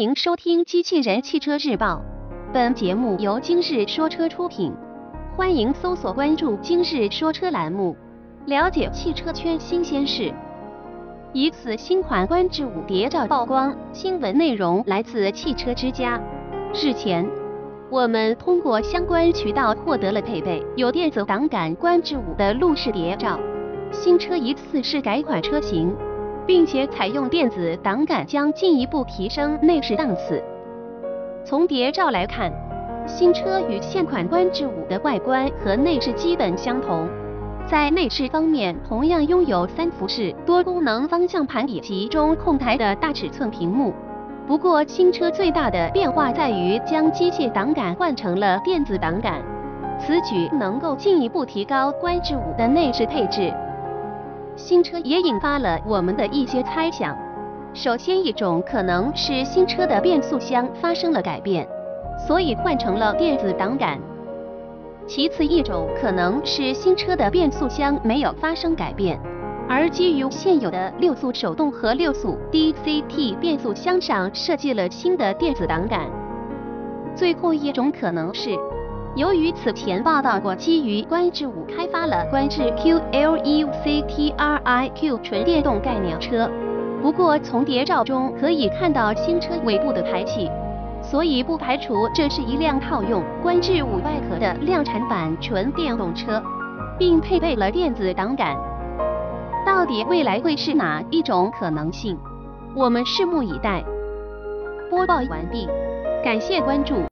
迎收听《机器人汽车日报》，本节目由今日说车出品。欢迎搜索关注“今日说车”栏目，了解汽车圈新鲜事。疑似新款观致五谍照曝光，新闻内容来自汽车之家。日前，我们通过相关渠道获得了配备有电子挡杆观致五的路试谍照，新车疑似是改款车型。并且采用电子挡杆，将进一步提升内饰档次。从谍照来看，新车与现款观致五的外观和内饰基本相同。在内饰方面，同样拥有三辐式多功能方向盘以及中控台的大尺寸屏幕。不过，新车最大的变化在于将机械挡杆换成了电子挡杆，此举能够进一步提高观致五的内饰配置。新车也引发了我们的一些猜想。首先，一种可能是新车的变速箱发生了改变，所以换成了电子挡杆；其次，一种可能是新车的变速箱没有发生改变，而基于现有的六速手动和六速 DCT 变速箱上设计了新的电子挡杆；最后一种可能是。由于此前报道过，基于观致五开发了观致 QLECTRIQ 纯电动概念车，不过从谍照中可以看到新车尾部的排气，所以不排除这是一辆套用观致五外壳的量产版纯电动车，并配备了电子挡杆。到底未来会是哪一种可能性？我们拭目以待。播报完毕，感谢关注。